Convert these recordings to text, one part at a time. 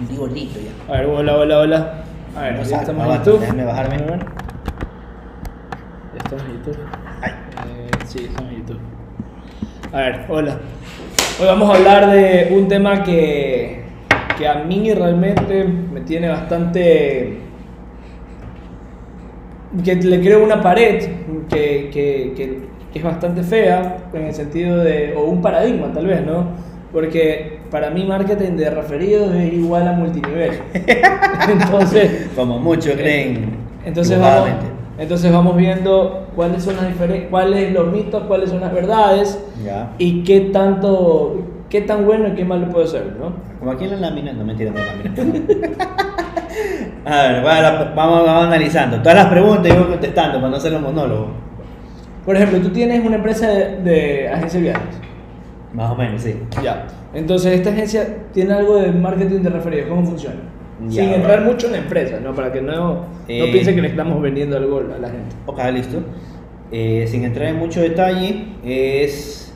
Digo listo ya. A ver, hola, hola, hola. A ver, No ya estamos en YouTube. déjame bajarme. Ya estamos en YouTube. Ay. Eh, sí, estamos en YouTube. A ver, hola. Hoy vamos a hablar de un tema que, que a mí realmente me tiene bastante... que le creo una pared que, que, que, que es bastante fea en el sentido de... o un paradigma tal vez, ¿no? Porque para mí marketing de referidos es igual a multinivel. Entonces... Como muchos creen. Entonces vamos, entonces vamos viendo cuáles son las diferen- cuáles los mitos, cuáles son las verdades Ya. y qué tanto, qué tan bueno y qué malo puede ser, ¿no? Como aquí en la lámina, no mentira, no lámina. a ver, va la- vamos, vamos analizando. Todas las preguntas y voy contestando para no hacer los monólogos. Por ejemplo, tú tienes una empresa de, de agencia de viajes. Más o menos, sí. Ya. Entonces esta agencia tiene algo de marketing de referidos, ¿cómo funciona? Ya, Sin entrar mucho en la empresa, ¿no? Para que no, no Eh. piensen que le estamos vendiendo algo a la gente. Ok, listo. Eh, sin entrar en mucho detalle, es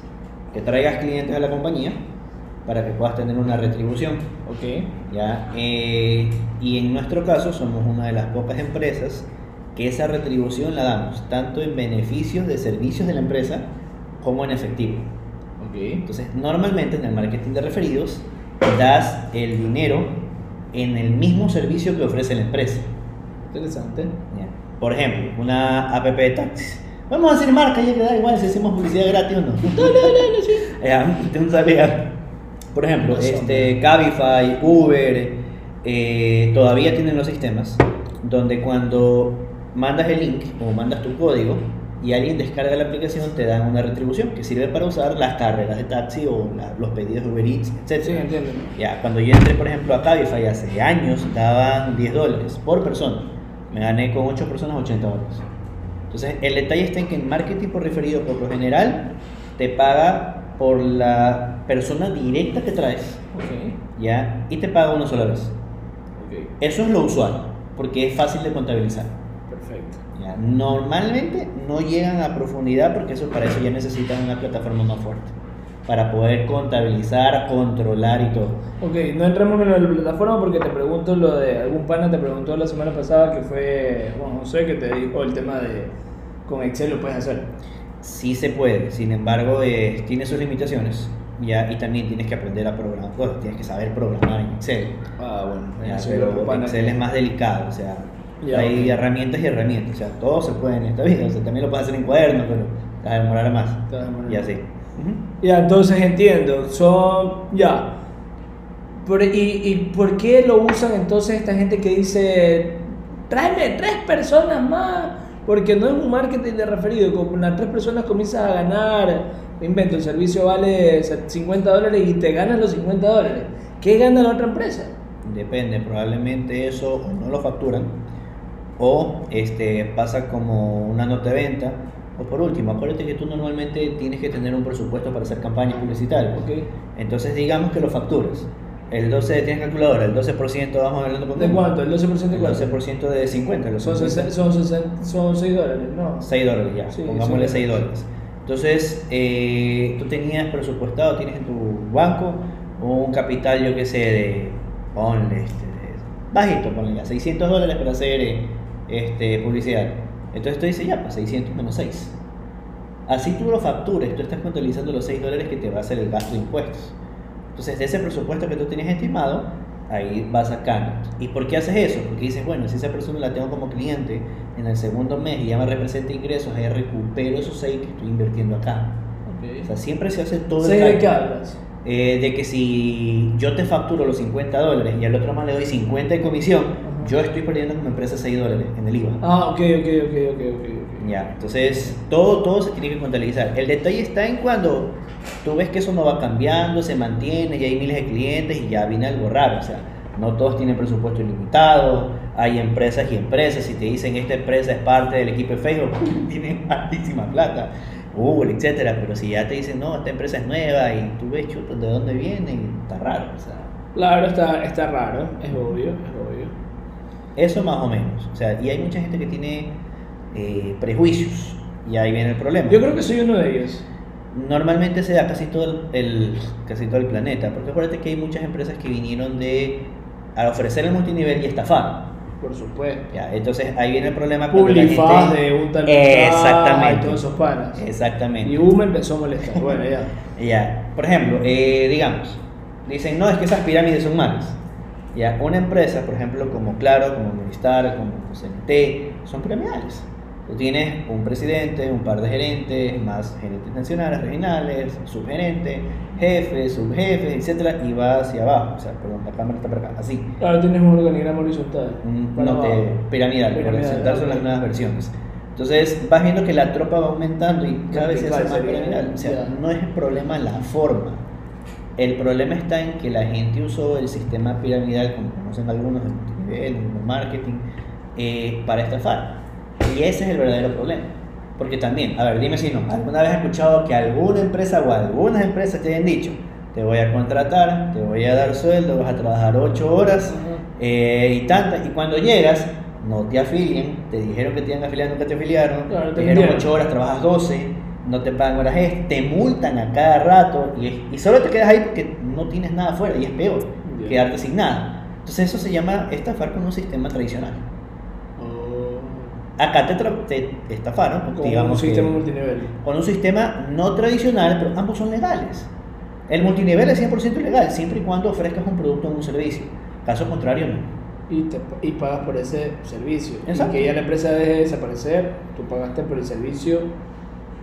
que traigas clientes a la compañía para que puedas tener una retribución. Ok. ¿ya? Eh, y en nuestro caso somos una de las pocas empresas que esa retribución la damos tanto en beneficios de servicios de la empresa como en efectivo. Entonces, normalmente en el marketing de referidos das el dinero en el mismo servicio que ofrece la empresa. Interesante. ¿ya? Por ejemplo, una app de taxis. Vamos a hacer marca, ya que da igual si hacemos publicidad gratis o no. Ya, te sabía. Por ejemplo, este, Cabify, Uber, eh, todavía tienen los sistemas donde cuando mandas el link o mandas tu código y alguien descarga la aplicación te dan una retribución que sirve para usar las carreras de taxi o la- los pedidos de Uber Eats, etc. Sí, entiendo. Ya, cuando yo entré, por ejemplo, a Cabify hace años, daban 10 dólares por persona. Me gané con 8 personas 80 dólares. Entonces, el detalle está en que en marketing por referido, por lo general, te paga por la persona directa que traes, Ok. ¿ya? Y te paga una sola vez. Ok. Eso es lo usual, porque es fácil de contabilizar. Normalmente no llegan a profundidad porque eso para eso ya necesitan una plataforma más fuerte para poder contabilizar, controlar y todo. Ok, no entremos en la plataforma porque te pregunto lo de algún pana te preguntó la semana pasada que fue Juan José que te dijo el tema de con Excel lo puedes hacer. Sí se puede, sin embargo, eh, tiene sus limitaciones. Ya, y también tienes que aprender a programar, bueno, tienes que saber programar en Excel. Ah, bueno, ya, pero Excel es más delicado, o sea, Ya, hay herramientas y herramientas, o sea, todo se puede en esta vida, o sea, también lo puedes hacer en cuaderno, pero te vas a demorar más. A demorar Y así. Ujú. Ya, entonces entiendo, son ya. Por- y, ¿Y por qué lo usan entonces esta gente que dice, tráeme tres personas más? Porque no es un marketing de referido, con las tres personas comienzas a ganar, me invento, el servicio vale 50 dólares y te ganan los 50 dólares. ¿Qué gana la otra empresa? Depende, probablemente eso o no lo facturan o este, pasa como una nota de venta. O por último, acuérdate que tú normalmente tienes que tener un presupuesto para hacer campañas publicitarias. Ok. Entonces digamos que lo facturas. El 12 tienes calculadora, el 12% vamos hablando con ¿De cuánto? ¿El 12% de El cuánto? 12% de 50, los Son, 50. sesen- son, sesen- son 6 dólares, ¿no? 6 dólares ya, Sí, pongámosle sí. 6 dólares. Entonces, eh, tú tenías presupuestado, tienes en tu banco un capital, yo qué sé, de, ponle, este, bajito, ponle ya, 600 dólares para hacer eh, este, publicidad. Entonces tú dices, ya, pues 600 menos 6. Así tú lo factures, tú estás contabilizando los 6 dólares que te va a hacer el gasto de impuestos. Entonces, de ese presupuesto que tú tenías estimado, ahí vas sacando. ¿Y por qué haces eso? Porque dices, bueno, si esa persona la tengo como cliente en el segundo mes y ya me representa ingresos, ahí recupero esos 6 que estoy invirtiendo acá. O sea, siempre se hace todo el ¿Seis de qué hablas? Eh, de que si yo te facturo los 50 dólares y al otro más le doy 50 de comisión. Yo estoy perdiendo como empresa 6 dólares en el IVA. Ah, ok, ok, ok, ok, ok. Ya, entonces todo, todo se tiene que contabilizar. El detalle está en cuando tú ves que eso no va cambiando, se mantiene, ya hay miles de clientes y ya viene algo raro. O sea, no todos tienen presupuesto ilimitado, hay empresas y empresas. Si te dicen esta empresa es parte del equipo de Facebook, tienen altísima plata, Google, etcétera. Pero si ya te dicen, no, esta empresa es nueva y tú ves, chuta, ¿de dónde viene? Y está raro. O sea, Claro, está, está raro, es obvio, es obvio. Eso más o menos. O sea, y hay mucha gente que tiene eh, prejuicios. Y ahí viene el problema. Yo creo que soy uno de ellos. Normalmente se da casi todo el, el- casi todo el planeta. Porque acuérdate que hay muchas empresas que vinieron de a ofrecer el multinivel y estafar. Por supuesto. Ya, entonces ahí viene el problema cuando la gente- de un tal Exactamente. y todos esos panas. Exactamente. Y Uma empezó a molestar. Bueno, ya. Ya, por ejemplo, eh, digamos, dicen, no, es que esas pirámides son malas. Ya, una empresa, por ejemplo, como Claro, como Movistar, como CNT, son piramidales. Tú tienes un presidente, un par de gerentes, más gerentes nacionales, regionales, subgerentes, jefes, subjefes, etcétera, y va hacia abajo. O sea, perdón, la cámara está por acá, así. Ahora tienes un organigrama horizontal. Para no, abajo. piramidal, Piramidal, presentar son las nuevas versiones. Entonces vas viendo que la tropa va aumentando y cada vez se hace más piramidal. O sea, no es el problema la forma. El problema está en que la gente usó el sistema piramidal, como conocen algunos de multinivel, de marketing, eh, para estafar. Y ese es el verdadero problema. Porque también, a ver, dime si no, ¿alguna vez has escuchado que alguna empresa o algunas empresas te hayan dicho, te voy a contratar, te voy a dar sueldo, vas a trabajar 8 horas eh, y tantas, y cuando llegas, no te afilien, te dijeron que te iban a afiliar, nunca te afiliaron, Claro, te dijeron mintieron. 8 horas, trabajas 12, no te pagan horas extras, te multan a cada rato y, y solo te quedas ahí porque no tienes nada afuera y es peor, quedarte sin nada. Entonces eso se llama estafar con un sistema tradicional. Oh. Acá te, te estafaron, Con digamos un sistema que- multinivel. con un sistema no tradicional, pero ambos son legales. El multinivel es 100% legal, siempre y cuando ofrezcas un producto o un servicio. Caso contrario, no. Y, te- y pagas por ese servicio. Exacto. Y que ya la empresa deje de desaparecer, tú pagaste por el servicio.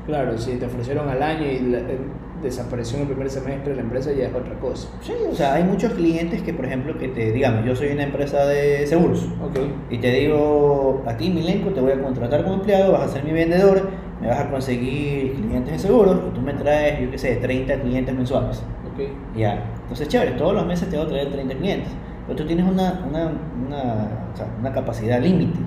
Claro, si te ofrecieron al año y la- eh, desapareció en el primer semestre la empresa, ya es otra cosa. Sí, o sea, hay muchos clientes que, por ejemplo, que te, digamos, yo soy una empresa de seguros Ok. y te digo, a ti, Milenco, te voy a contratar como empleado, vas a ser mi vendedor, me vas a conseguir clientes de seguros y tú me traes, yo qué sé, 30 clientes mensuales. Ok. Ya, entonces chévere, todos los meses te voy a traer 30 clientes, pero tú tienes una, una, una, o sea, una capacidad límite.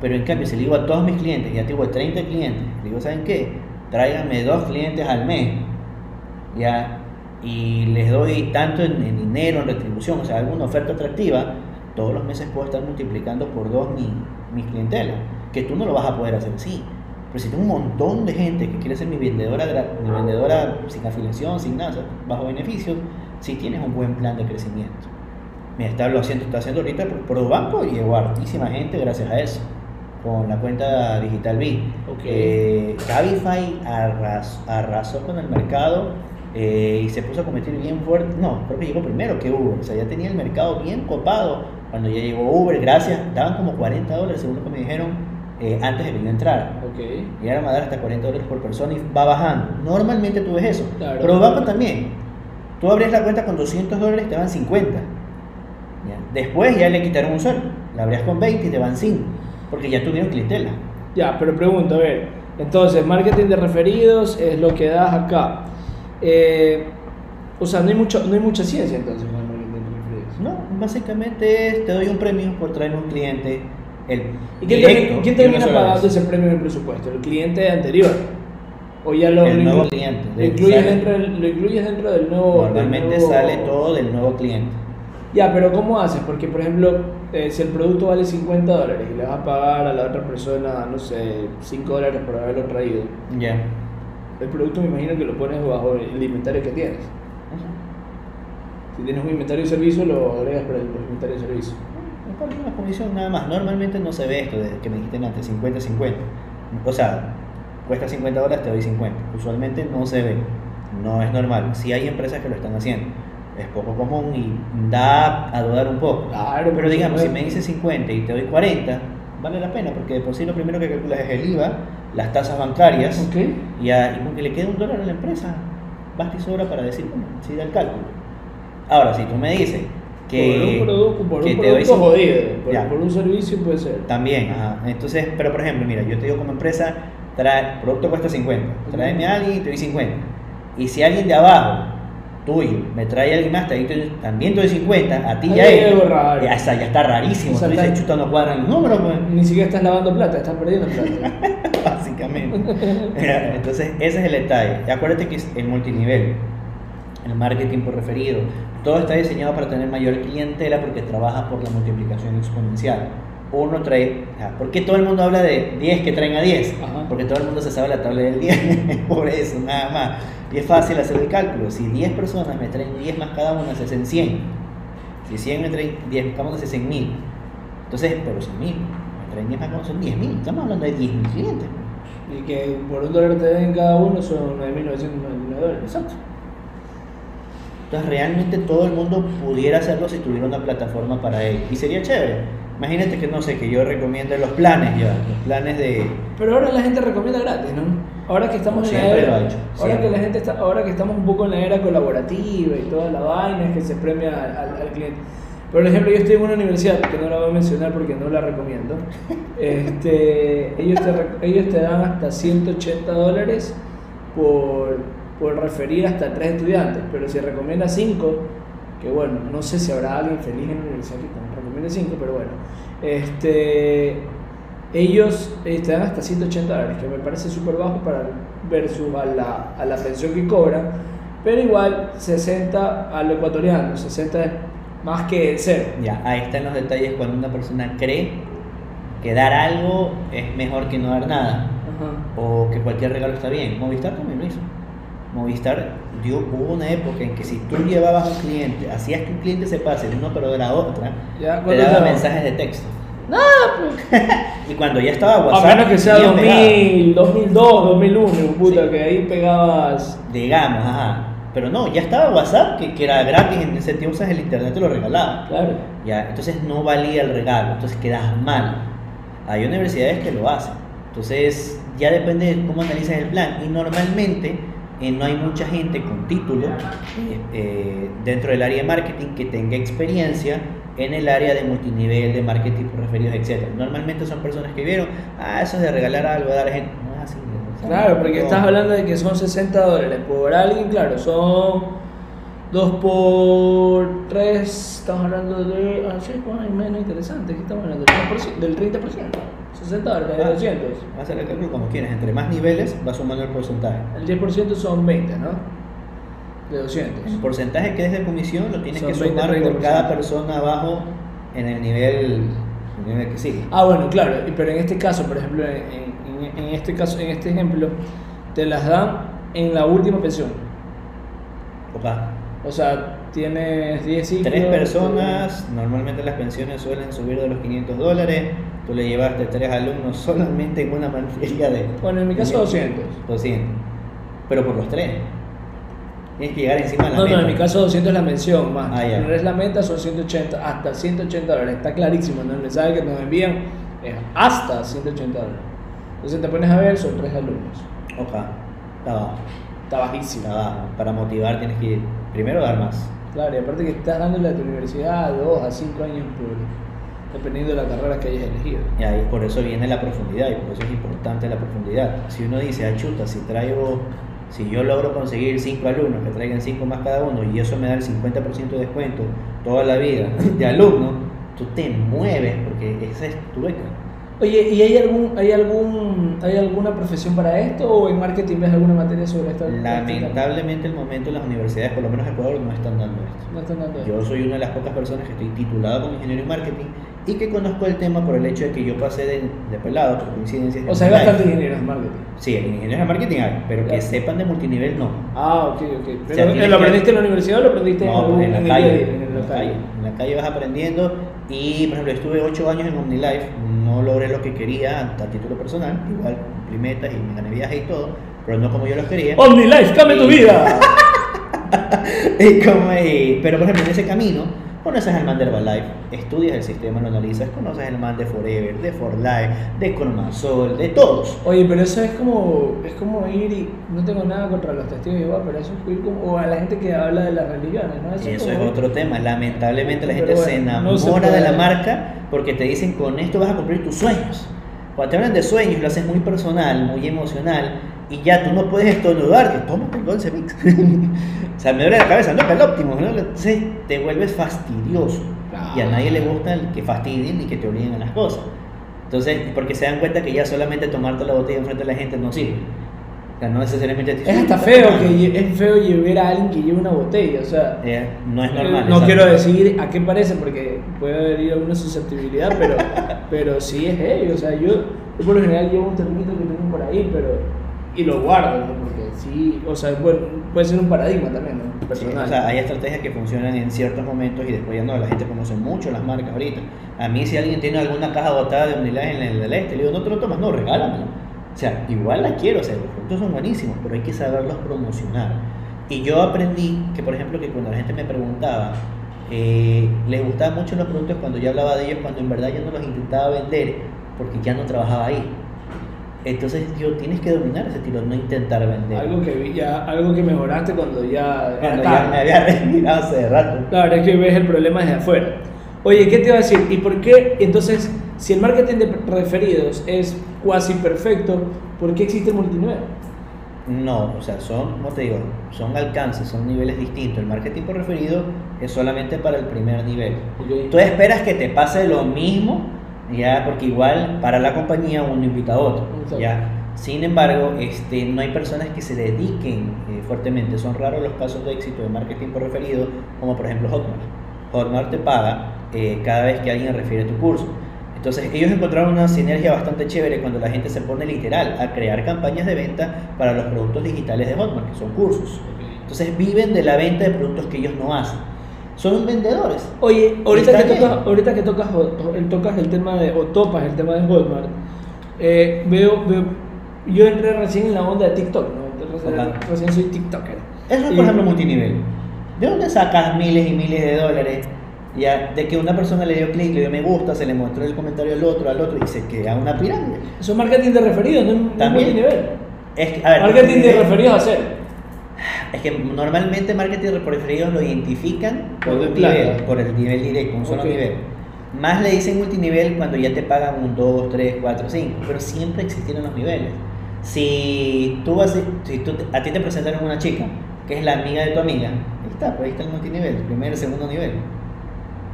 Pero en cambio, si le digo a todos mis clientes, ya tengo 30 clientes, le digo, ¿saben qué? Tráiganme dos clientes al mes, ya, y les doy tanto en, en dinero, en retribución, o sea, alguna oferta atractiva, todos los meses puedo estar multiplicando por dos mi, mis clientelas, que tú no lo vas a poder hacer así. Pero si tengo un montón de gente que quiere ser mi vendedora, mi vendedora sin afiliación, sin nada, bajo beneficios, si tienes un buen plan de crecimiento. Mira, está lo haciendo, está haciendo ahorita por, por banco y llegó hartísima gente gracias a eso, con la cuenta Digital B. Ok. Eh, Cabify arras- arrasó con el mercado eh, y se puso a competir bien fuerte. No, creo que llegó primero que Uber. O sea, ya tenía el mercado bien copado cuando ya llegó Uber. Gracias, daban como 40 dólares, según lo que me dijeron, eh, antes de que yo entrara. Ok. Llegaron a dar hasta 40 dólares por persona y va bajando. Normalmente tú ves eso. Claro. Pero banco también. Tú abres la cuenta con 200 dólares, te van 50. Ya. Después ya le quitaron un sueldo. La abrías con 20 y te van 5. Porque ya tuvieron clientela. Ya, pero pregunto, a ver. Entonces, marketing de referidos es lo que das acá. Eh, o sea, no hay, mucho, no hay mucha ciencia entonces con el marketing de referidos. No, básicamente es, te doy un premio por traerme un cliente. El ¿Y quién, directo, quién termina pagando vez. ese premio en el presupuesto? ¿El cliente anterior? ¿O ya lo, El nuevo cliente. lo incluyes, dentro del, lo incluyes dentro del nuevo... del Normalmente nuevo- sale todo del nuevo cliente. Ya, pero ¿cómo haces? Porque, por ejemplo, eh, si el producto vale 50 dólares y le vas a pagar a la otra persona, no sé, 5 dólares por haberlo traído, Ya. el producto me imagino que lo pones bajo el inventario que tienes. Si tienes un inventario de servicio, lo agregas para el inventario de servicio. Pone una comisión nada más. Normalmente no se ve esto de que me dijiste antes, 50-50. O sea, cuesta 50 dólares, te doy 50. Usualmente no se ve. No es normal. Si hay empresas que lo están haciendo. Es poco común y da a dudar un poco. Claro, Pero digamos, si me dices 50 y te doy 40, vale la pena porque de por sí lo primero que calculas es el IVA, las tasas bancarias y, a- y con que le quede un dólar a la empresa, basta y sobra para decir, bueno, sí da el cálculo. Ahora, si tú me dices que, por un producto, por que un te doy jodido, por, Ya. por un servicio puede ser. También, ajá. Entonces, pero por ejemplo, mira, yo te digo como empresa, trae, producto cuesta 50, tráeme a alguien y te doy 50. Y si alguien de abajo, tuyo, me trae alguien más, te- también doy 50, a ti Ahí ya es. algo raro. Ya, está, ya está rarísimo. O sea, tú dices, chuta, no cuadran los números, pues. Ni siquiera estás lavando plata, estás perdiendo plata. básicamente. Entonces, ese es el detalle. Acuérdate que es el multinivel, el marketing por referido, todo está diseñado para tener mayor clientela porque trabaja por la multiplicación exponencial. Uno trae, ¿por qué todo el mundo habla de 10 que traen a 10? Ajá. Porque todo el mundo se sabe la tabla del 10, por eso, nada más. Y es fácil hacer el cálculo. Si 10 personas me traen 10 más cada una, se hacen 100. Si 100 me traen 10, estamos hablando de 100 mil. Entonces, pero 100 mil, me traen 10 más son 10 mil. Estamos hablando de 10 mil clientes. Y que por un dólar te den cada uno son 9.999 dólares. Exacto. Entonces realmente todo el mundo pudiera hacerlo si tuviera una plataforma para ello. Y sería chévere. Imagínate que no sé, que yo recomiende los planes ya, los planes de... Pero ahora la gente recomienda gratis, ¿no? Ahora que estamos en la era, lo ha hecho, ahora que la gente está, ahora que estamos un poco en la era colaborativa y toda la vaina es que se premia al, al- al cliente. Por ejemplo, yo estoy en una universidad que no la voy a mencionar porque no la recomiendo. Este, ellos, te, ellos te dan hasta 180 dólares por, por referir hasta tres estudiantes, pero si recomiendas 5, que bueno, no sé si habrá alguien feliz en la universidad que también recomiende 5, pero bueno, este, ellos dan hasta 180 dólares, que me parece súper bajo para versus a la, a la pensión que cobran, pero igual 60 al ecuatoriano, 60 es más que cero. Ya, ahí están los detalles cuando una persona cree que dar algo es mejor que no dar nada. Ajá. o que cualquier regalo está bien. Movistar también lo hizo. Movistar dio, hubo una época en que si tú llevabas a un cliente, hacías que un cliente se pase de una operadora a otra, Ya, te ¿cuánto daba mensajes de texto. Nada, pues. Y cuando ya estaba A WhatsApp, menos que sea ya pegaba. 2000, 2002, 2001, puta, Sí. que ahí pegabas. Digamos, ajá. Pero no, ya estaba WhatsApp, que, que era gratis, en ese tiempo usas el internet, te lo regalaba. Claro. Ya, entonces no valía el regalo, entonces quedas mal. Hay universidades que lo hacen. Entonces ya depende de cómo analizas el plan. Y normalmente eh, no hay mucha gente con título eh, eh, dentro del área de marketing que tenga experiencia en el área de multinivel, de marketing por referidos, etc. Normalmente son personas que vieron, ah, eso es de regalar algo, dar gente. No es así. Claro, porque no. estás hablando de que son 60 dólares por alguien, claro, son 2 por 3, estamos hablando de. Ah, sí, hay menos interesante, ¿qué estamos hablando? Del 30%, del 30%, 60 dólares, Ah. 200. Haz el cálculo como quieras, entre más niveles va sumando el porcentaje. El 10% son 20, ¿no? De 200. El porcentaje que es de comisión lo tienes Son que 20, sumar por 30%. cada persona abajo en el nivel, el nivel que sigue. Ah, bueno, claro, pero en este caso, por ejemplo, en, en- en este caso, en este ejemplo, te las dan en la última pensión. Opa. O sea, tienes 10 ciclos. Tres personas, normalmente las pensiones suelen subir de los 500 dólares. Tú le llevaste tres alumnos solamente en una materia de Bueno, en mi caso 200. 200. Pero por los tres. Tienes que llegar encima de la No, meta. no, en mi caso 200 es la mención, más. Ah. No es la meta, son 180, hasta 180 dólares. Está clarísimo, ¿no? El mensaje que nos envían es hasta 180 dólares. Entonces te pones a ver, son tres alumnos. Opa. Está. Está bajísimo. Está bajo. Para motivar tienes que primero dar más. Claro, y aparte que estás dándole a tu universidad 2 a 5 años por, dependiendo de la carrera que hayas elegido. Y ahí por eso viene la profundidad y por eso es importante la profundidad. Si uno dice, ah, chuta, si traigo, si yo logro conseguir 5 alumnos que traigan 5 más cada uno y eso me da el 50% de descuento toda la vida de alumno, tú te mueves porque esa es tu beca. Oye, ¿y hay algún, hay algún, hay alguna profesión para esto o en marketing ves alguna materia sobre esto? Lamentablemente el momento las universidades, por lo menos en Ecuador, no están dando esto. No están dando esto. Yo soy una de las pocas personas que estoy titulado como ingeniero en marketing y que conozco el tema por el hecho de que yo pasé de, de pelado, por coincidencias. O sea, hay bastantes ingenieros en marketing. Sí, el ingeniero de marketing hay, pero que Claro. sepan de multinivel no. Ah, ok, ok. sea, Pero, tienes ¿Lo que- aprendiste en la universidad o lo aprendiste en, No, algún- en la el calle, a día, en en la calle? En la calle vas aprendiendo y, por ejemplo, estuve 8 años en OmniLife, no logré lo que quería a título personal, igual cumplí metas y me gané viaje y todo, pero no como yo los quería. OmniLife, cambia tu Y- vida. Y como, eh, pero por ejemplo, en ese camino, conoces al man de Herbalife, estudias el sistema, lo analizas, conoces al man de Forever, de For Life, de Colmasol, de todos. Oye, pero eso es como, es como ir y no tengo nada contra los testigos de Jehová, pero eso es ir como, o a la gente que habla de las religiones, ¿no? Eso es como- otro tema. Lamentablemente la gente se enamora no se de la marca porque te dicen con esto vas a cumplir tus sueños. Cuando te hablan de sueños lo haces muy personal, muy emocional y ya tú no puedes estornudar, que tómate el Golden Mix. o sea, me duele la cabeza, no, pero el óptimo, ¿no? Entonces te vuelves fastidioso y a nadie le gusta el que fastidien ni que te obliguen a las cosas. Entonces, porque se dan cuenta que ya solamente tomarte la botella enfrente de la gente no sirve. O sea, no necesariamente te Es hasta feo que es feo llevar a alguien que lleve una botella, o sea, Eh, no es normal. no quiero decir a qué parece porque puede haber alguna susceptibilidad, pero, pero sí es heavy, o sea, yo, yo por lo general llevo un termito que tengo por ahí, pero y lo guardo, ¿no? Porque sí, o sea, bueno, puede ser un paradigma también, ¿no? Sí, Personal. o sea, hay estrategias que funcionan en ciertos momentos y después ya no. La gente conoce mucho las marcas ahorita. A mí, si alguien tiene alguna caja botada de unidades en el del este, le digo, no te lo tomas, no, regálamelo. O sea, igual la quiero, o sea, los productos son buenísimos, pero hay que saberlos promocionar. Y yo aprendí que, por ejemplo, que cuando la gente me preguntaba, eh, les gustaban mucho los productos cuando yo hablaba de ellos, cuando en verdad yo no los intentaba vender, porque ya no trabajaba ahí. Entonces, yo tienes que dominar ese estilo, no intentar vender. algo que vi ya, algo que mejoraste cuando ya Cuando ya me había retirado hace rato. Claro, es que ves el problema desde afuera. Oye, ¿qué te iba a decir? ¿Y por qué entonces, si el marketing de referidos es cuasi perfecto, ¿por qué existe el multinivel? No, o sea, son, como te digo, son alcances, son niveles distintos. El marketing por referido es solamente para el primer nivel. Tú esperas que te pase lo mismo, ya, porque igual para la compañía uno invita a otro, ya. Sin embargo, este, no hay personas que se dediquen eh, fuertemente. Son raros los casos de éxito de marketing por referido, como por ejemplo Hotmart. Hotmart te paga eh, cada vez que alguien refiere tu curso. Entonces ellos encontraron una sinergia bastante chévere cuando la gente se pone literal a crear campañas de venta para los productos digitales de Hotmart, que son cursos. Entonces viven de la venta de productos que ellos no hacen. Son vendedores. Oye, ahorita que, tocas, ahorita que tocas, el- tocas el tema de, o topas el tema de Hotmart, eh, veo, veo, yo entré recién en la onda de TikTok, ¿no? Recién, recién soy TikToker. Eso es, por ejemplo, multinivel. ¿De dónde sacas miles y miles de dólares? Ya, de que una persona le dio clic, le dio me gusta, se le mostró el comentario al otro, al otro, y se crea una pirámide. Eso es marketing de referidos, no es- También. multinivel. Es que, a ver, Marketing de referidos a cero. Es que normalmente marketing por referidos lo identifican por Por plata. nivel, por el nivel directo, un solo Ok. nivel. Más le dicen multinivel cuando ya te pagan un 2, 3, 4, 5, pero siempre existieron los niveles. Si tú vas, si tú, a ti te presentaron una chica que es la amiga de tu amiga, ahí está, pues ahí está el multinivel, primer, segundo nivel.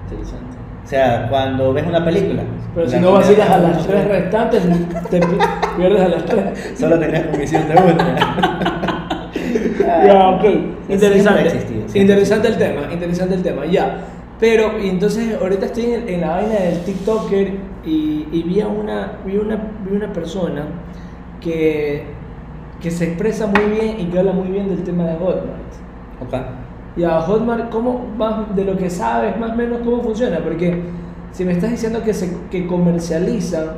Interesante. O sea, cuando ves una película. Pero si no vacilas a primera- las tres restantes, te pi- pierdes a las tres. Solo tenías comisión de una. Ya, ok. Siempre Interesante. existido, interesante el tema, interesante el tema, ya. Pero, y entonces, ahorita estoy en, en la vaina del TikToker y, y vi, a una, vi, una, vi una persona que, que se expresa muy bien y que habla muy bien del tema de Hotmart. Ok. Ya, Hotmart, ¿cómo, más de lo que sabes, más o menos cómo funciona? Porque si me estás diciendo que, se, que comercializa,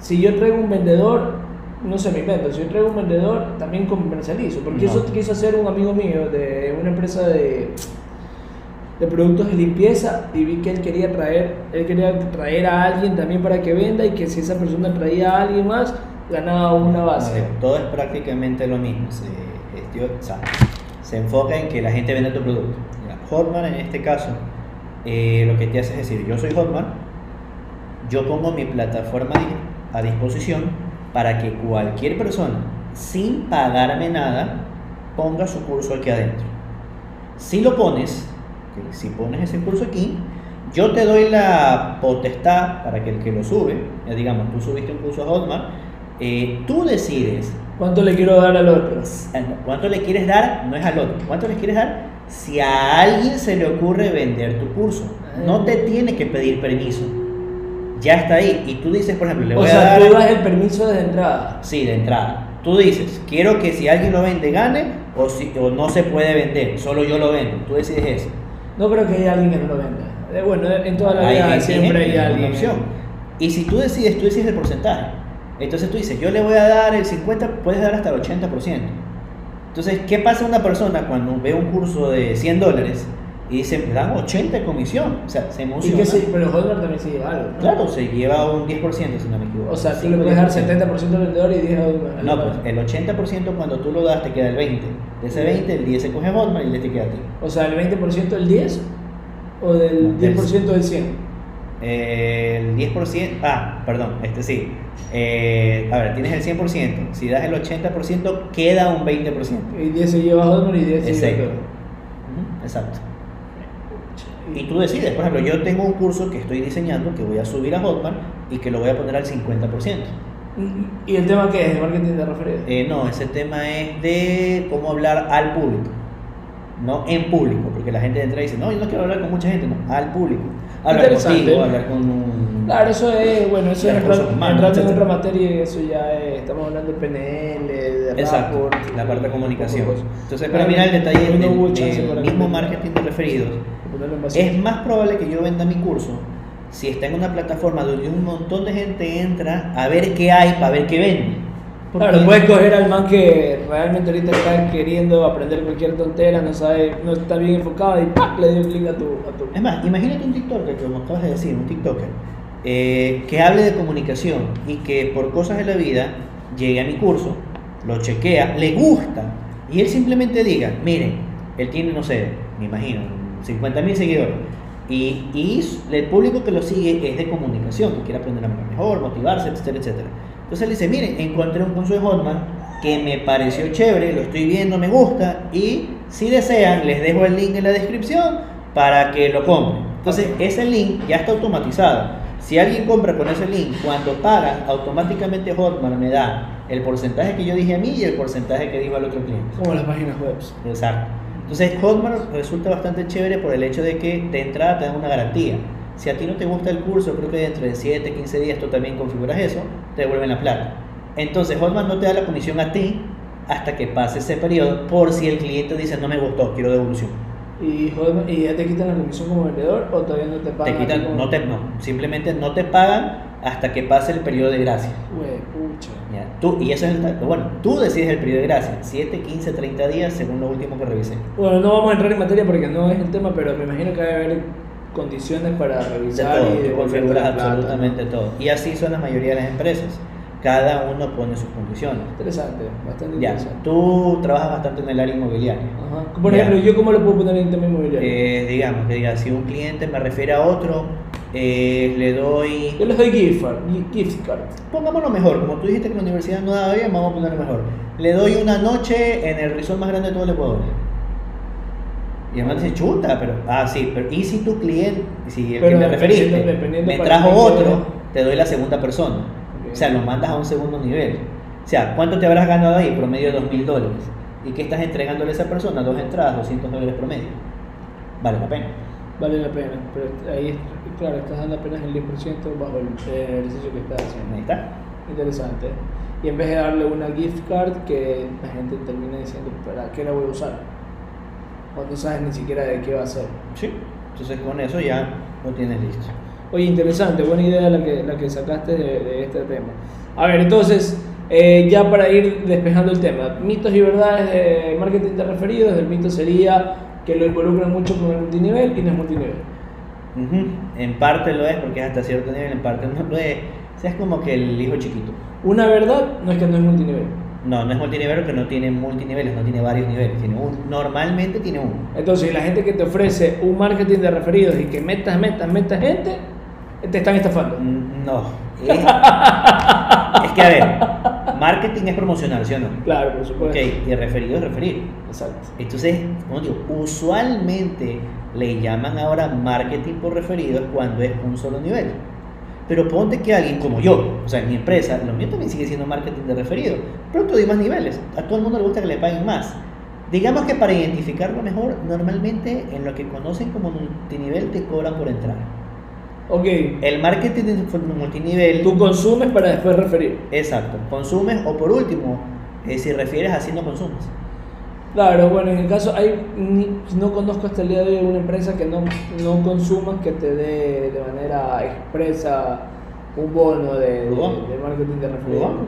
si yo traigo un vendedor, no se me invento, si yo traigo un vendedor, también comercializo. Porque No. eso quiso hacer un amigo mío de una empresa de, de productos de limpieza y vi que él quería traer, él quería traer a alguien también para que venda y que si esa persona traía a alguien más, ganaba una base. No, todo es prácticamente lo mismo. Se, gestiona- o sea, se enfoca en que la gente venda tu producto. Ya, Hotmart en este caso, eh, lo que te hace es decir, yo soy Hotmart, yo pongo mi plataforma a disposición para que cualquier persona, sin pagarme nada, ponga su curso aquí adentro. Si lo pones, si pones ese curso aquí, yo te doy la potestad para que el que lo sube, ya digamos, tú subiste un curso a Hotmart, eh, tú decides ¿Cuánto le quiero dar al otro? cuánto le quieres dar, no es al otro, cuánto le quieres dar si a alguien se le ocurre vender tu curso. No te tiene que pedir permiso. Ya está ahí. Y tú dices, por ejemplo, le O voy sea, a dar... tú das el permiso de entrada. Sí, de entrada. Tú dices, quiero que si alguien lo vende gane o, si, o no se puede vender, solo yo lo vendo. Tú decides eso. No creo que haya alguien que no lo venda. Eh, Bueno, en toda la Hay vida gente, siempre hay alguien. opción. Y si tú decides, tú decides el porcentaje. Entonces tú dices, yo le voy a dar el 50, puedes dar hasta el 80%. Entonces, ¿qué pasa a una persona cuando ve un curso de 100 dólares y me dan 80 de comisión? O sea, se Y emociona. que sí, pero Hotmart también se lleva algo. ¿no? Claro, se lleva un 10% si no me equivoco. O sea, tú le puedes dar 10%. 70% al vendedor y 10 a Hotmart. No, pues el 80% cuando tú lo das te queda el 20%. De ese 20, el 10 se coge Hotmart y 10 te queda a ti. O sea, el 20% del 10 o del No, del- 10% del 100. El 10%, ah, perdón, este sí. Eh, a ver, tienes el 100%. Si das el 80%, queda un 20%. Y 10 se lleva Hotmart y 10 se lleva Exacto. Exacto. Y tú decides, por ejemplo, yo tengo un curso que estoy diseñando que voy a subir a Hotmart y que lo voy a poner al 50%. ¿Y el tema qué es? ¿De marketing de referido? Eh, no, ese tema es de cómo hablar al público. no en público, porque la gente entra y dice, no, yo no quiero hablar con mucha gente, no, al público. Hablar contigo, hablar con un... Claro, eso es, bueno, eso es entrar- en otra materia y eso ya es, estamos hablando de PNL, de Exacto, rapport, la parte de comunicación. Entonces, para mirar el detalle del, del mismo marketing de referidos, es más probable que yo venda mi curso si está en una plataforma donde un montón de gente entra a ver qué hay para ver qué vende. Claro, puedes coger al man que realmente ahorita está queriendo aprender cualquier tontera, no sabe, no está bien enfocado y ¡pac! le dio clic a tu, a tu. Es más, imagínate un TikToker, como acabas de decir, un TikToker, eh, que hable de comunicación y que por cosas de la vida llegue a mi curso, lo chequea, le gusta, y él simplemente diga, miren, él tiene, no sé, me imagino, 50 mil seguidores, y, y el público que lo sigue es de comunicación, que quiere aprender a hablar mejor, motivarse, etcétera, etcétera. Entonces él dice, miren, encontré un curso de Hotman que me pareció chévere, lo estoy viendo, me gusta, y si desean, les dejo el link en la descripción para que lo compren. Entonces ese link ya está automatizado. Si alguien compra con ese link, cuando pagan, automáticamente Hotmart me da el porcentaje que yo dije a mí y el porcentaje que dijo al otro cliente. Como las páginas web. Exacto. Entonces Hotmart resulta bastante chévere por el hecho de que de entrada te dan una garantía. Si a ti no te gusta el curso, creo que dentro de 7, 15 días tú también configuras eso, te devuelven la plata. Entonces Hotmart no te da la comisión a ti hasta que pase ese periodo por si el cliente dice no me gustó, quiero devolución. Y, joder, ¿Y ya te quitan la comisión como vendedor o todavía no te pagan? Te quitan, como- no te, no, simplemente no te pagan hasta que pase el periodo de gracia. Güey, pucha. Ya, Tú, y eso es el, bueno, tú decides el periodo de gracia, 7, 15, 30 días según lo último que revisé. Bueno, no vamos a entrar en materia porque no es el tema, pero me imagino que debe haber condiciones para De revisar todo, y devolverte configuras plata, absolutamente todo. Y así son la mayoría de las empresas. Cada uno pone sus condiciones. Interesante, bastante Ya, interesante. tú trabajas bastante en el área inmobiliaria. Ajá. Por Ya. ejemplo, ¿yo cómo lo puedo poner en el tema inmobiliario? Eh, digamos que diga, si un cliente me refiere a otro, eh, le doy Yo les doy gift card, gift card. Pongámoslo mejor, como tú dijiste que la universidad no daba bien, vamos a ponerlo mejor. Le doy una noche en el resort más grande de todo el Ecuador. Y man dice, chuta, pero, ah, sí, pero ¿y si tu cliente, si el Pero que me referiste, me trajo otro, sea. te doy la segunda persona? O sea, lo mandas a un segundo nivel. O sea, ¿cuánto te habrás ganado ahí? Promedio de dos mil dólares. ¿Y qué estás entregándole a esa persona? Dos entradas, 200 dólares promedio. Vale la pena. Vale la pena, pero ahí, claro, estás dando apenas el 10% bajo el eh, ejercicio que estás haciendo. Ahí está. Interesante. Y en vez de darle una gift card, que la gente termina diciendo, ¿para qué la voy a usar? Cuando sabes ni siquiera de qué va a ser. Sí. Entonces con eso ya lo tienes listo. Oye, interesante, buena idea la que, la que sacaste de, de este tema. A ver, entonces, eh, ya para ir despejando el tema, mitos y verdades de marketing de referidos, el mito sería que lo involucran mucho con el multinivel y no es multinivel. Ujú, En parte lo es porque es hasta cierto nivel, en parte no lo es. O sea, es como que el hijo chiquito. Una verdad no es que no es multinivel. No, no es multinivel que no tiene multiniveles, no tiene varios niveles, tiene uno. Normalmente tiene uno. Entonces, la gente que te ofrece un marketing de referidos y que metas, metas, metas gente, te están estafando. Mm, No. Es, es que, a ver, marketing es promocional, ¿sí o no? Claro, por supuesto. Ok, y referido es referir. Exacto. Entonces, como digo, usualmente le llaman ahora marketing por referidos cuando es un solo nivel. Pero ponte que alguien como yo, o sea, en mi empresa, lo mío también sigue siendo marketing de referido. Pronto hay más niveles. A todo el mundo le gusta que le paguen más. Digamos que para identificarlo mejor, normalmente en lo que conocen como multinivel te cobran por entrar. Ok, El marketing de multinivel, tú consumes para después referir. exacto, consumes o por último, eh, si refieres así no consumes. Claro, bueno, en el caso, hay, ni- no conozco hasta el día de hoy una empresa que no, no consuma que te dé de manera expresa un bono de, de, marketing de ¿Lo referido. banco?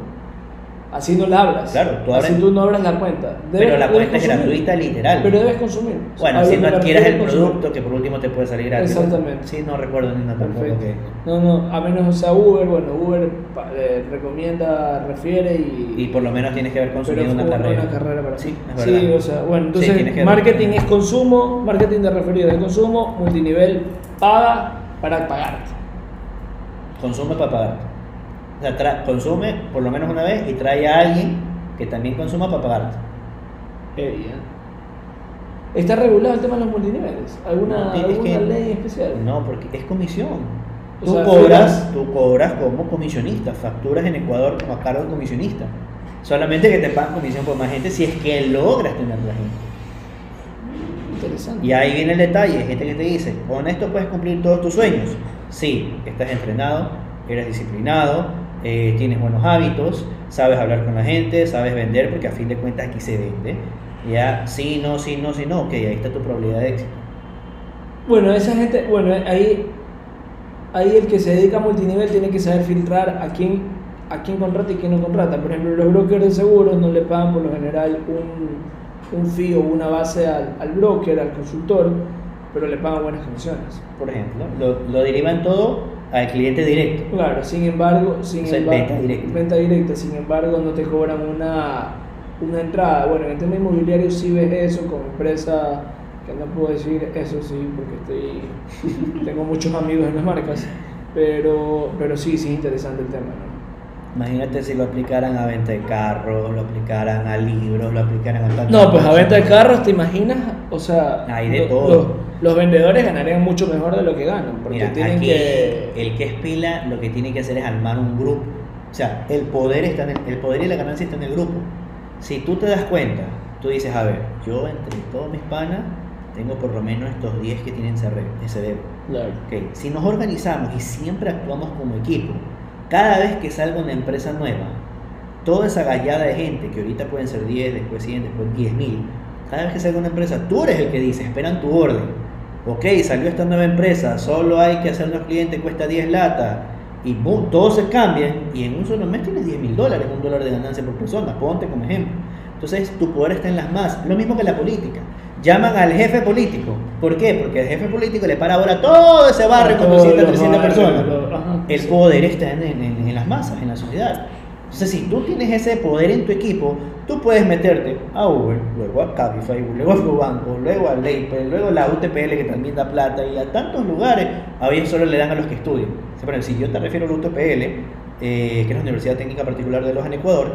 Así no la abras. Claro, tú Así abres- tú no abras la cuenta. Pero Debes- la debes cuenta es gratuita, literal. Pero debes consumir. Bueno, si no adquieres el consumir. producto, que por último te puede salir gratis. Exactamente. Sí, no recuerdo ni una tampoco que... No, no, a menos sea Uber, bueno, Uber eh, recomienda, refiere y... Y por lo menos tienes que haber pero consumido una fue carrera. Una carrera para Sí, es Sí, verdad. o sea, bueno, Sí, entonces que- marketing es consumo, marketing de referido es consumo, multinivel paga para pagarte. Consume para pagarte. O sea, tra- consume por lo menos una vez y trae a alguien que también consuma para pagarte. ¿eh? ¿Está regulado el tema de los multiniveles? ¿Alguna, No, alguna que- ley especial? No, porque es comisión. O Tú sea, cobras, tú cobras como comisionista, facturas en Ecuador como a cargo del comisionista. Solamente que te pagan comisión por más gente si es que logras tener la gente. interesante. Y ahí viene el detalle, gente que te dice, con esto puedes cumplir todos tus sueños. Sí, estás entrenado, eres disciplinado, eh, tienes buenos hábitos, sabes hablar con la gente, sabes vender, porque a fin de cuentas aquí se vende. Ya, sí, no, sí, no, sí, no, ok, ahí está tu probabilidad de éxito. Bueno, esa gente, bueno, ahí, ahí el que se dedica a multinivel tiene que saber filtrar a quién, a quién contrata y quién no contrata. Por ejemplo, los brokers de seguros no le pagan por lo general un, un fee o una base al, al broker, al consultor, pero le pagan buenas comisiones. Por ejemplo, lo, lo derivan todo al cliente directo. Claro, sin embargo, sin O sea, embargo, venta directa. venta directa, sin embargo, no te cobran una, una entrada. Bueno, en el tema inmobiliario sí ves eso como empresa, que no puedo decir eso sí, porque estoy, tengo muchos amigos en las marcas, pero, pero sí, sí es interesante el tema, ¿no? Imagínate si lo aplicaran a venta de carros, lo aplicaran a libros, lo aplicaran a tantas No, pues a venta de carros, ¿te imaginas? O sea, Hay de lo- todo. Los, los vendedores ganarían mucho mejor de lo que ganan, porque Mira, tienen aquí que... el que es pila lo que tiene que hacer es armar un grupo. O sea, el poder, está en el, el poder y la ganancia está en el grupo. Si tú te das cuenta, tú dices, a ver, yo entre todos mis panas tengo por lo menos estos 10 que tienen debo. Claro. Ok, Si nos organizamos y siempre actuamos como equipo, cada vez que salga una empresa nueva, toda esa gallada de gente, que ahorita pueden ser 10, después 100, después 10 mil, cada vez que salga una empresa, tú eres el que dice, esperan tu orden. Ok, salió esta nueva empresa, solo hay que hacer unos clientes, cuesta 10 latas, y todos se cambian, y en un solo mes tienes 10 mil dólares, un dólar de ganancia por persona, ponte como ejemplo. Entonces, tu poder está en las masas, lo mismo que la política. Llaman al jefe político. ¿Por qué? Porque el jefe político le para ahora todo ese barrio con Todos 200, los 300 barrios, personas. El poder está en, en- en las masas, en la sociedad. Entonces, si tú tienes ese poder en tu equipo, tú puedes meterte a Uber, luego a Cabify, luego a Banco, luego a Leiper, luego a la UTPL que también da plata y a tantos lugares. A ellos solo le dan a los que estudian. O sea, por ejemplo, si yo te refiero a la UTPL, eh, que es la Universidad Técnica Particular de Loja en Ecuador,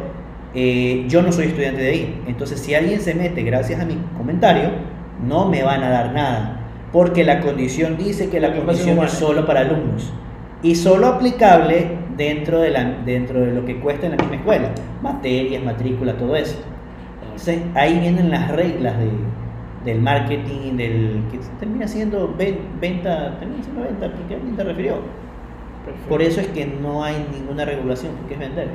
eh, yo no soy estudiante de ahí. Entonces, si alguien se mete gracias a mi comentario, no me van a dar nada. Porque la condición dice que la condición es solo para alumnos. Y solo aplicable dentro de, la, dentro de lo que cuesta en la misma escuela. Materias, matrícula, todo eso. Entonces, ahí vienen las reglas de, del marketing, del que termina siendo ven- venta, termina siendo venta, porque alguien te refirió. Perfecto. Por eso es que no hay ninguna regulación, porque es vender.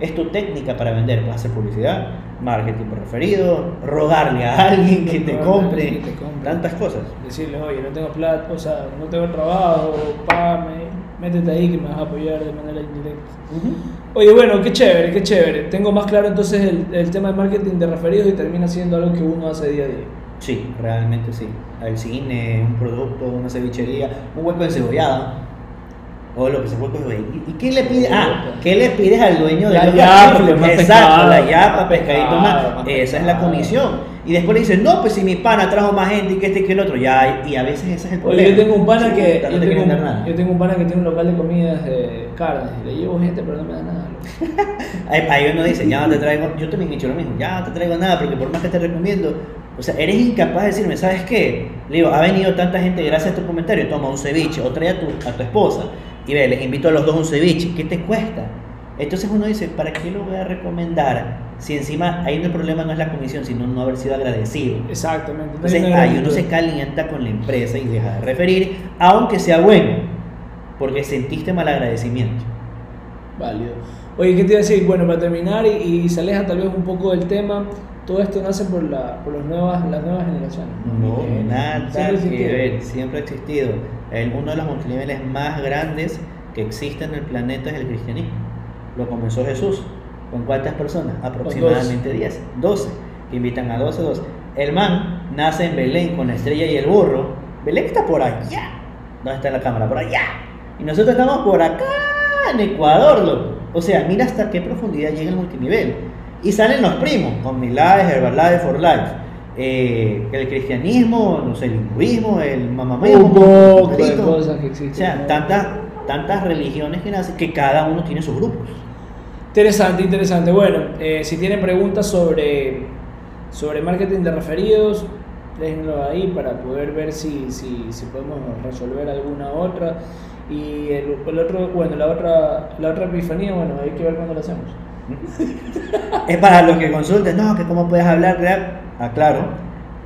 Es tu técnica para vender, puedes hacer publicidad, marketing por referido, rogarle a alguien que te compre, que te compre. tantas cosas. decirle, oye, no tengo plata, o sea, no tengo trabajo, págame, métete ahí que me vas a apoyar de manera indirecta. Oye, bueno, qué chévere, qué chévere. Tengo más claro entonces el, el tema de marketing de referidos y termina siendo algo que uno hace día a día. Sí, realmente sí. El cine, un producto, una cevichería, un hueco de cebollada. O lo que se de ¿Y qué le pides? Ah, ¿qué le pides al dueño de La local? yapa, Exacto, pescado, la yapa, pescadito pescado, más. más Esa es la pescado. comisión. Y después le dicen, no, pues si mi pana trajo más gente y que este y que el otro. Ya, y a veces ese es el problema. Oye, yo tengo un pana Sí, que no te tengo, un, nada. yo tengo un pana que tiene un local de comidas de carnes y le llevo gente pero no me da nada. ahí uno dice, ya no te traigo, yo también he hecho lo mismo, ya no te traigo nada porque por más que te recomiendo, o sea, eres incapaz de decirme, ¿sabes qué? Le digo, ha venido tanta gente gracias a tu comentario, toma un ceviche o trae a tu, a tu esposa y ve, les invito a los dos un ceviche, ¿qué te cuesta? Entonces uno dice, ¿para qué lo voy a recomendar? Si encima ahí el problema no es la comisión, sino no haber sido agradecido. Exactamente. Entonces Entonces, ahí uno se calienta con la empresa y deja de referir, aunque sea bueno, porque sentiste mal agradecimiento. Válido. Oye, ¿qué te iba a decir? Bueno, para terminar y, y se aleja tal vez un poco del tema, todo esto nace por, la, por los nuevas, las nuevas generaciones. No, Eh, nada siempre que ver, siempre ha existido. El, uno de los multiniveles más grandes que existe en el planeta es el cristianismo. Lo comenzó Jesús. ¿Con cuántas personas? Aproximadamente 10, 12. Que invitan a 12, 12. El man nace en Belén con la estrella y el burro. Belén está por allá. ¿Dónde está la cámara? Por allá. Y nosotros estamos por acá, en Ecuador, loco. O sea, mira hasta qué profundidad llega el multinivel. Y salen los primos, OmniLife, Herbalife, For Life. Eh, el cristianismo, no sé, el hinduismo, el mamameo, Un poco de cosas que existen. O sea, ¿no? tantas, tantas religiones que nacen que cada uno tiene sus grupos. Interesante, interesante. Bueno, eh, si tienen preguntas sobre, sobre marketing de referidos, déjenlo ahí para poder ver si, si, si podemos resolver alguna otra. Y el, el otro, bueno, la otra, la otra epifanía, bueno, hay que ver cuándo lo hacemos. Es para los que consulten, no, que cómo puedes hablar. Aclaro,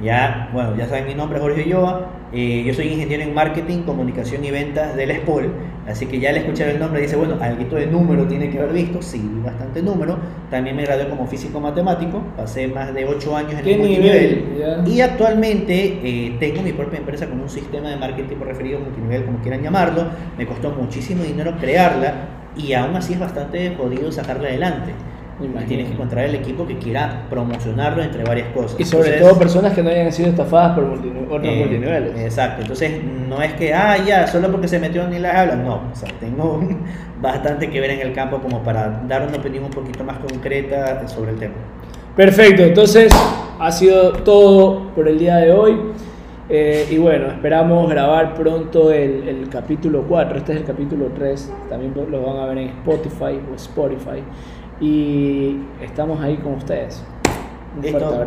Ya, bueno, ya saben mi nombre es Jorge Ulloa, eh, yo soy ingeniero en marketing, comunicación y ventas del SPOL, así que ya al escuchar el nombre dice, bueno, algo de número tiene que haber visto, sí, bastante número. También me gradué como físico matemático, pasé más de 8 años en ¿Qué el multinivel nivel? Y actualmente eh, tengo mi propia empresa con un sistema de marketing por referido multinivel, como quieran llamarlo. Me costó muchísimo dinero crearla y aún así es bastante jodido sacarla adelante. Tienes que encontrar el equipo que quiera promocionarlo entre varias cosas. Y sobre Entonces, todo personas que no hayan sido estafadas por multini- otros eh, multiniveles. Exacto, entonces no es que, ah, ya, solo porque se metió ni las hablas, no, o sea, tengo bastante que ver en el campo como para dar una opinión un poquito más concreta sobre el tema. Perfecto, entonces ha sido todo por el día de hoy. Eh, y bueno, esperamos grabar pronto el, el capítulo 4. Este es el capítulo 3. También lo van a ver en Spotify o Spotify. Y estamos ahí con ustedes. Un fuerte abrazo.